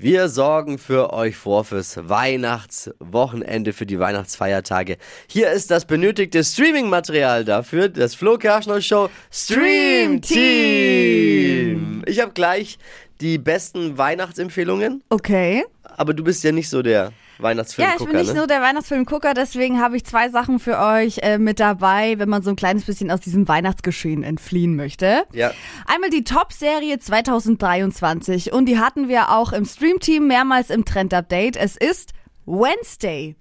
Wir sorgen für euch vor fürs Weihnachtswochenende, für die Weihnachtsfeiertage. Hier ist das benötigte Streaming-Material dafür, das Flo Kerschner Show Stream Team. Ich habe gleich die besten Weihnachtsempfehlungen, Okay. aber du bist ja nicht so der Ja, Weihnachtsfilmgucker, ich bin nicht ne? so der Weihnachtsfilmgucker, deswegen habe ich zwei Sachen für euch äh, mit dabei, wenn man so ein kleines bisschen aus diesem Weihnachtsgeschehen entfliehen möchte. Ja. Einmal die Top-Serie 2023 und die hatten wir auch im Stream-Team mehrmals im Trend-Update. Es ist Wednesday.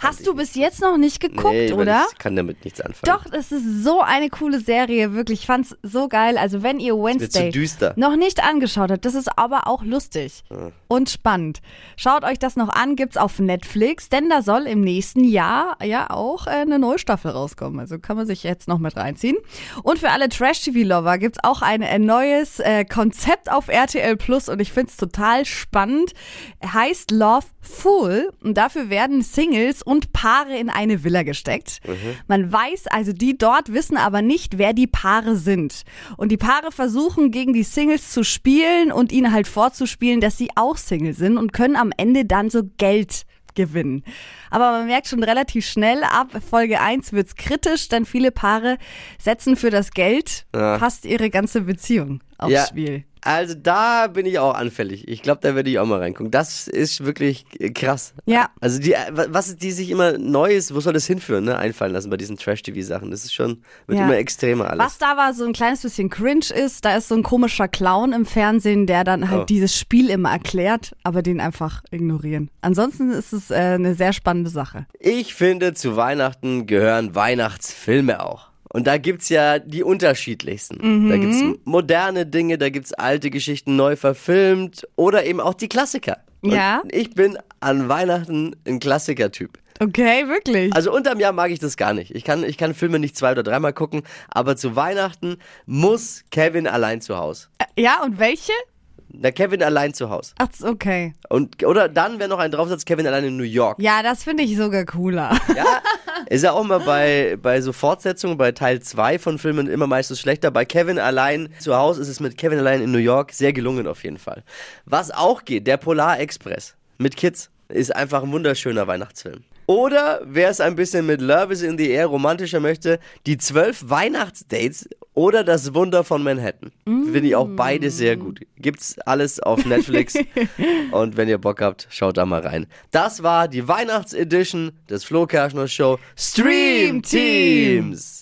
Hast du bis jetzt noch nicht geguckt, nee, oder? Ich kann damit nichts anfangen. Doch, es ist so eine coole Serie, wirklich. Ich fand's so geil. Also wenn ihr Wednesday noch nicht angeschaut habt, das ist aber auch lustig und spannend. Schaut euch das noch an, gibt's auf Netflix, denn da soll im nächsten Jahr ja auch äh, eine neue Staffel rauskommen. Also kann man sich jetzt noch mit reinziehen. Und für alle Trash-TV-Lover gibt's auch ein äh, neues äh, Konzept auf RTL Plus und ich find's total spannend. Heißt Love Fool und dafür werden Singles und Paare in eine Villa gesteckt. Man weiß also, die dort wissen aber nicht, wer die Paare sind. Und die Paare versuchen gegen die Singles zu spielen und ihnen halt vorzuspielen, dass sie auch Single sind und können am Ende dann so Geld gewinnen. Aber man merkt schon relativ schnell, ab Folge 1 wird's kritisch, denn viele Paare setzen für das Geld Ja. fast ihre ganze Beziehung aufs Ja. Spiel. Also da bin ich auch anfällig. Ich glaube, da werde ich auch mal reingucken. Das ist wirklich krass. Ja. Also die, äh, was die sich immer Neues, wo soll das hinführen, ne, einfallen lassen bei diesen Trash-TV-Sachen. Das ist schon, wird Ja. immer extremer alles. Was da war so ein kleines bisschen cringe ist, da ist so ein komischer Clown im Fernsehen, der dann halt Oh. dieses Spiel immer erklärt, aber den einfach ignorieren. Ansonsten ist es äh, eine sehr spannende Sache. Ich finde, zu Weihnachten gehören Weihnachtsfilme auch. Und da gibt's ja die unterschiedlichsten. Da gibt's moderne Dinge, da gibt's alte Geschichten neu verfilmt oder eben auch die Klassiker. Und Ja. Ich bin an Weihnachten ein Klassiker-Typ. Okay, wirklich. Also unterm Jahr mag ich das gar nicht. Ich kann, ich kann Filme nicht zwei oder dreimal gucken, aber zu Weihnachten muss Kevin allein zu Haus. ja, und welche? Na, Kevin allein zu Haus. Ach, okay. Und, oder dann, wenn noch ein draufsatz, Kevin allein in New York. Ja, das finde ich sogar cooler. Ja, ist ja auch mal bei, bei so Fortsetzungen, bei Teil 2 von Filmen immer meistens schlechter. Bei Kevin allein zu Hause ist es mit Kevin allein in New York sehr gelungen auf jeden Fall. Was auch geht, der Polar Express mit Kids ist einfach ein wunderschöner Weihnachtsfilm. Oder wer es ein bisschen mit Love is in the Air romantischer möchte, die zwölf Weihnachtsdates oder das Wunder von Manhattan. Finde ich auch beide sehr gut. Gibt's alles auf Netflix. Und wenn ihr Bock habt, schaut da mal rein. Das war die Weihnachtsedition des Flo Kerschner Show Stream Teams.